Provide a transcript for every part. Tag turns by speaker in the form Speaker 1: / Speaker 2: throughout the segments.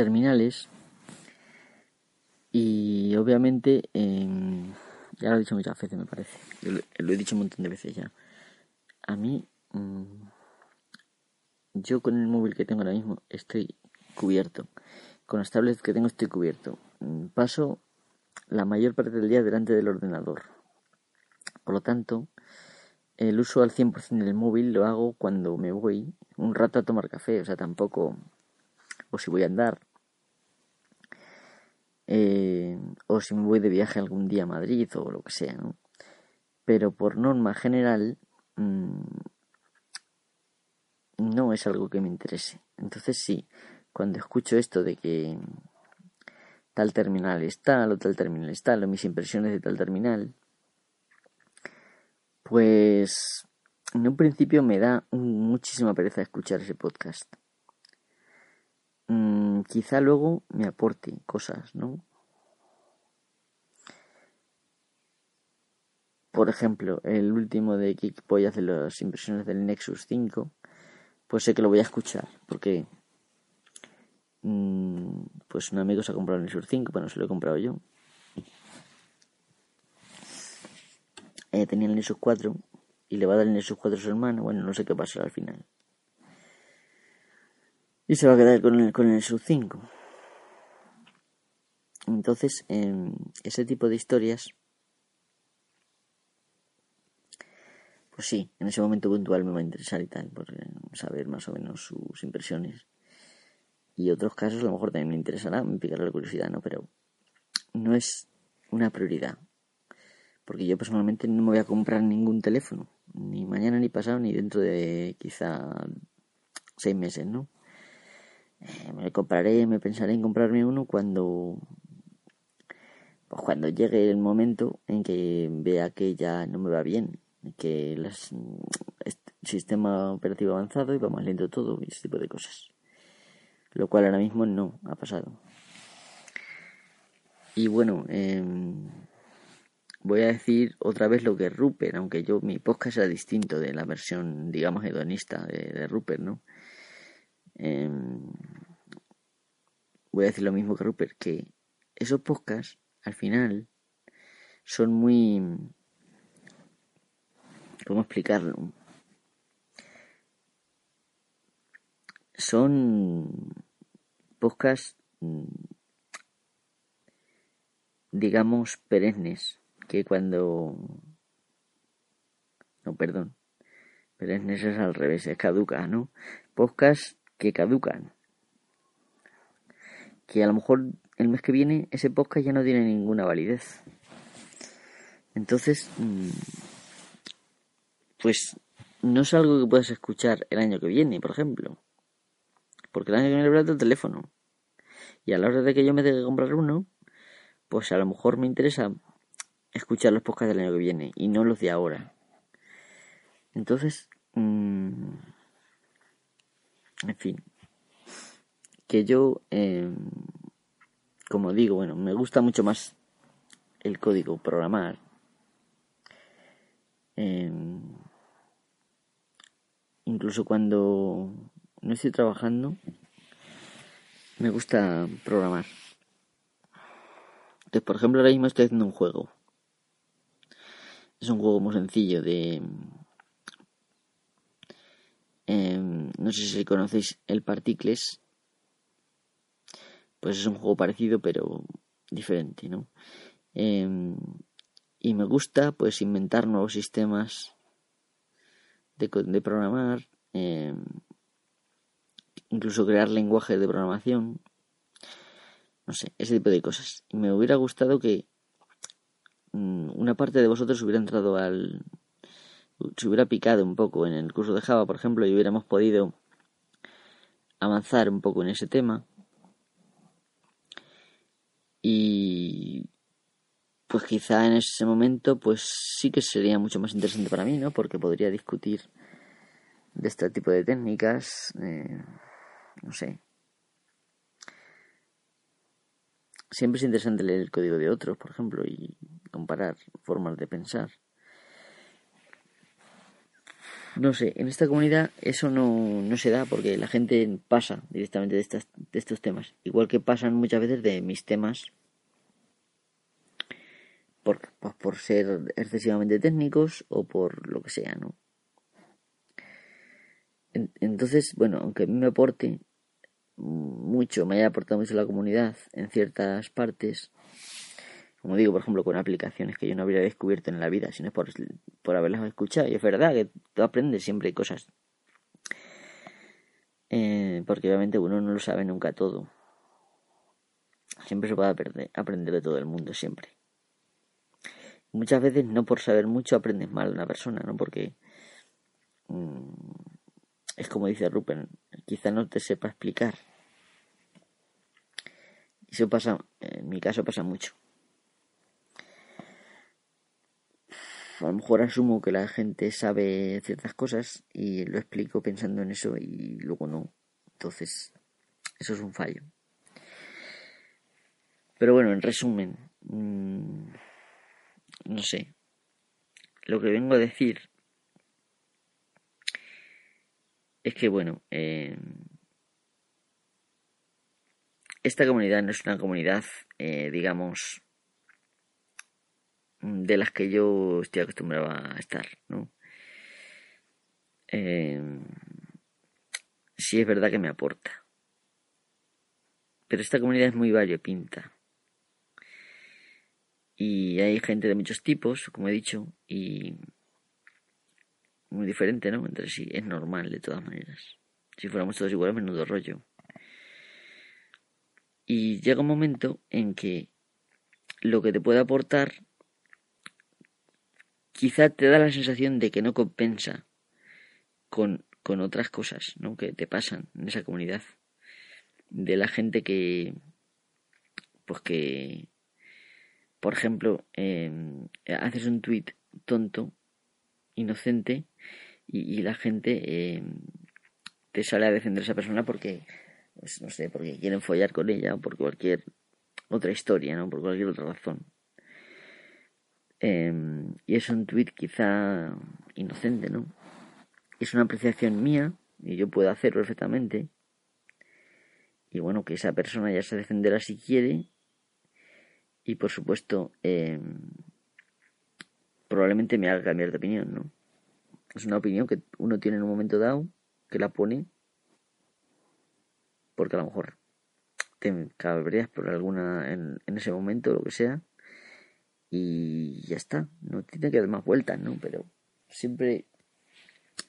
Speaker 1: terminales y obviamente ya lo he dicho muchas veces me parece. Lo, he dicho un montón de veces ya. A mí mm, yo con el móvil que tengo ahora mismo estoy cubierto. Con las tablets que tengo estoy cubierto. Mm, paso la mayor parte del día delante del ordenador. Por lo tanto el uso al 100% del móvil lo hago cuando me voy un rato a tomar café, o sea, tampoco, o si voy a andar, eh, o si me voy de viaje algún día a Madrid o lo que sea, ¿no? Pero por norma general, mm, no es algo que me interese. Entonces sí, cuando escucho esto de que tal terminal es tal o tal terminal es tal o mis impresiones de tal terminal, pues en un principio me da muchísima pereza escuchar ese podcast. Mm, quizá luego me aporte cosas, ¿no? Por ejemplo, el último de Kik Boy hace las impresiones del Nexus 5, pues sé que lo voy a escuchar, porque mm, pues un amigo se ha comprado el Nexus 5, pero no se lo he comprado yo. eh, tenía el Nexus 4 y le va a dar el Nexus 4 a su hermano. Bueno, no sé qué pasará al final. Y se va a quedar con el, con el Nexus 5. Entonces, eh, ese tipo de historias, pues sí, en ese momento puntual me va a interesar y tal, por saber más o menos sus impresiones. Y otros casos a lo mejor también me interesará, me picará la curiosidad, ¿no? Pero no es una prioridad porque yo personalmente no me voy a comprar ningún teléfono, ni mañana ni pasado, ni dentro de quizá seis meses, ¿no? Eh, me compraré, me pensaré en comprarme uno cuando pues cuando llegue el momento en que vea que ya no me va bien, que el sistema operativo avanzado y va más lento todo y ese tipo de cosas. Lo cual ahora mismo no ha pasado. Y bueno, eh, voy a decir otra vez lo que es Rupert, aunque yo mi podcast era distinto de la versión, digamos, hedonista de, de Rupert, ¿no? Em, voy a decir lo mismo que Rupert, que esos podcasts, al final, son muy... ¿Cómo explicarlo? Son podcasts, mm, digamos, perennes que cuando... No, perdón. Pero es es al revés, es caduca, ¿no? Podcast que caducan. Que a lo mejor el mes que viene ese podcast ya no tiene ninguna validez. Entonces, mm, pues no es algo que puedas escuchar el año que viene, por ejemplo. Porque el año que viene le el teléfono. Y a la hora de que yo me tenga que comprar uno, pues a lo mejor me interesa escuchar los podcasts del año que viene y no los de ahora. Entonces, mm, en fin, que yo, em, como digo, bueno, me gusta mucho más el código programar. Em, incluso cuando no estoy trabajando, me gusta programar. Entonces, por ejemplo, ahora mismo estoy haciendo un juego es un juego muy sencillo de... Em, no sé si conocéis el Particles. Pues es un juego parecido pero diferente, ¿no? Em, y me gusta pues inventar nuevos sistemas de, programar, em, incluso crear lenguajes de programación, no sé, ese tipo de cosas. Y me hubiera gustado que Mm, una parte de vosotros hubiera entrado al... se hubiera picado un poco en el curso de Java, por ejemplo, y hubiéramos podido avanzar un poco en ese tema. Y pues quizá en ese momento pues sí que sería mucho más interesante para mí, ¿no? Porque podría discutir de este tipo de técnicas, eh, no sé, siempre es interesante leer el código de otros, por ejemplo, y comparar formas de pensar. No sé, en esta comunidad eso no, no se da porque la gente pasa directamente de, estas, de estos temas. Igual que pasan muchas veces de mis temas por, pues por ser excesivamente técnicos o por lo que sea, ¿no? Entonces, bueno, aunque a mí me aporte mucho, me haya aportado mucho la comunidad en ciertas partes, como digo, por ejemplo, con aplicaciones que yo no habría descubierto en la vida, sino por, por haberlas escuchado. Y es verdad que tú aprendes siempre cosas. Eh, porque obviamente uno no lo sabe nunca todo. Siempre se puede aprender, aprender de todo el mundo, siempre. Muchas veces no por saber mucho aprendes mal a una persona, ¿no? Porque mm, es como dice Rupert, quizá no te sepa explicar. Eso pasa, en mi caso pasa mucho. A lo mejor asumo que la gente sabe ciertas cosas y lo explico pensando en eso y luego no. Entonces, eso es un fallo. Pero bueno, en resumen, mm, no sé. Lo que vengo a decir es que, bueno, eh, esta comunidad no es una comunidad, eh, digamos, de las que yo estoy acostumbrado a estar, ¿no? Eh, sí es verdad que me aporta. Pero esta comunidad es muy variopinta. Y hay gente de muchos tipos, como he dicho, y muy diferente, ¿no? Entre sí. Es normal, de todas maneras. Si fuéramos todos iguales, menudo rollo. Y llega un momento en que lo que te puede aportar quizá te da la sensación de que no compensa con, con otras cosas ¿no? que te pasan en esa comunidad. De la gente que, pues que, por ejemplo, em, haces un tweet tonto, inocente, y, la gente em, te sale a defender a esa persona porque, pues, no sé, porque quieren follar con ella o por cualquier otra historia, ¿no? Por cualquier otra razón. Em, y es un tweet quizá inocente, ¿no? Es una apreciación mía y yo puedo hacerlo perfectamente. Y bueno, que esa persona ya se defenderá si quiere. Y por supuesto, em, probablemente me haga cambiar de opinión, ¿no? Es una opinión que uno tiene en un momento dado, que la pone, porque a lo mejor te cabreas por alguna en, en ese momento, lo que sea, y ya está, no tiene que dar más vueltas, ¿no? Pero siempre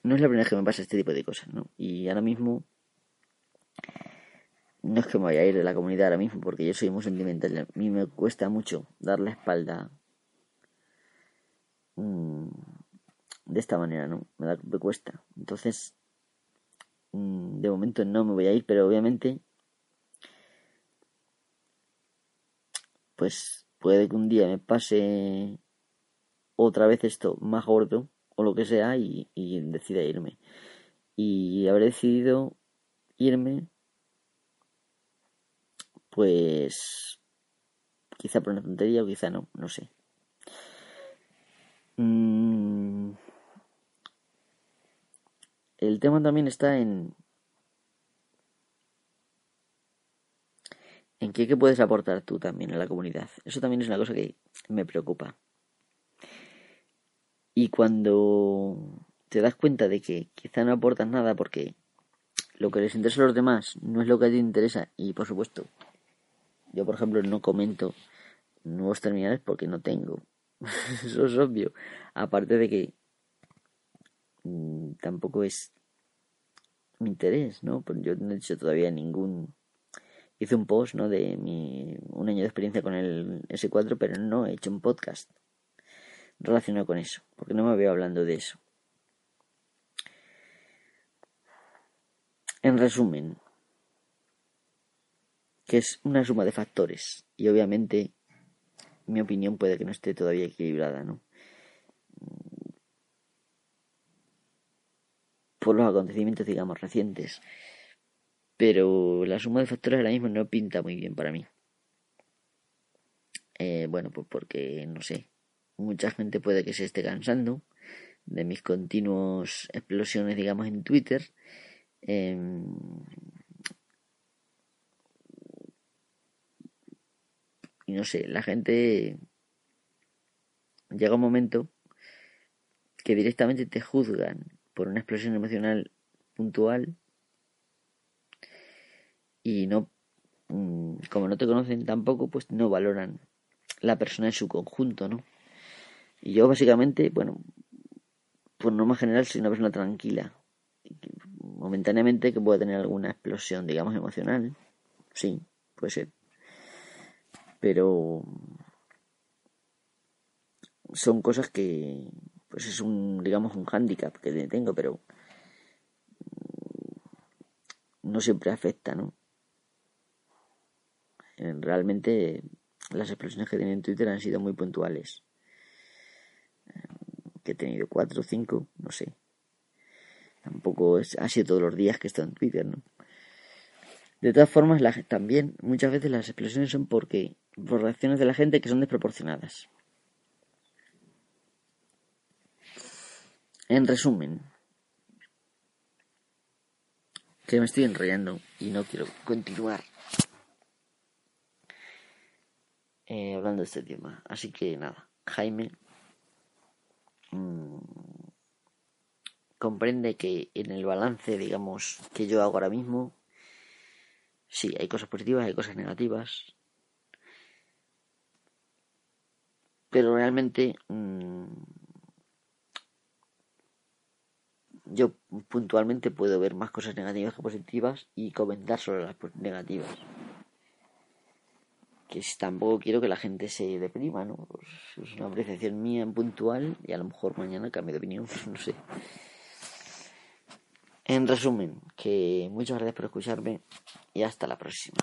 Speaker 1: no es la primera vez que me pasa este tipo de cosas, ¿no? Y ahora mismo no es que me vaya a ir de la comunidad ahora mismo porque yo soy muy sentimental, a mí me cuesta mucho dar la espalda mm, de esta manera, ¿no? Me, da, me cuesta. Entonces, mm, de momento no me voy a ir, pero obviamente pues puede que un día me pase otra vez esto más gordo o lo que sea y, decida irme. Y habré decidido irme pues quizá por una tontería o quizá no, no sé. Mm. El tema también está en qué, puedes aportar tú también a la comunidad. Eso también es una cosa que me preocupa. Y cuando te das cuenta de que quizá no aportas nada porque lo que les interesa a los demás no es lo que a ti te interesa y por supuesto yo por ejemplo no comento nuevos terminales porque no tengo eso es obvio aparte de que mm, tampoco es mi interés no pues yo no he hecho todavía ningún hice un post ¿no? de mi, un año de experiencia con el S4, pero no he hecho un podcast relacionado con eso, porque no me veo hablando de eso. En resumen, que es una suma de factores y obviamente mi opinión puede que no esté todavía equilibrada, ¿no? Por los acontecimientos, digamos, recientes pero la suma de factores ahora mismo no pinta muy bien para mí. Eh, bueno, pues porque, no sé, mucha gente puede que se esté cansando de mis continuos explosiones, digamos, en Twitter. Em, y no sé, la gente llega un momento que directamente te juzgan por una explosión emocional puntual y no mm, como no te conocen tampoco pues no valoran la persona en su conjunto no y yo básicamente bueno por norma general soy una persona tranquila. Momentáneamente que pueda tener alguna explosión digamos emocional sí puede ser. Pero son cosas que pues es un digamos un hándicap que tengo pero no siempre afecta no realmente las explosiones que he tenido en Twitter han sido muy puntuales. Que he tenido cuatro o cinco no sé. Tampoco es, ha sido todos los días que he estado en Twitter no de todas formas la, también muchas veces las explosiones son porque por reacciones de la gente que son desproporcionadas. En resumen, que me estoy enrollando y no quiero continuar eh, hablando de este tema. Así que nada, Jaime mmm, comprende que en el balance, digamos, que yo hago ahora mismo, sí, hay cosas positivas, hay cosas negativas, pero realmente mmm, yo puntualmente puedo ver más cosas negativas que positivas y comentar sobre las negativas. Que tampoco quiero que la gente se deprima, ¿no? Pues es una apreciación mía en puntual y a lo mejor mañana cambio de opinión, no sé. En resumen, que muchas gracias por escucharme y hasta la próxima.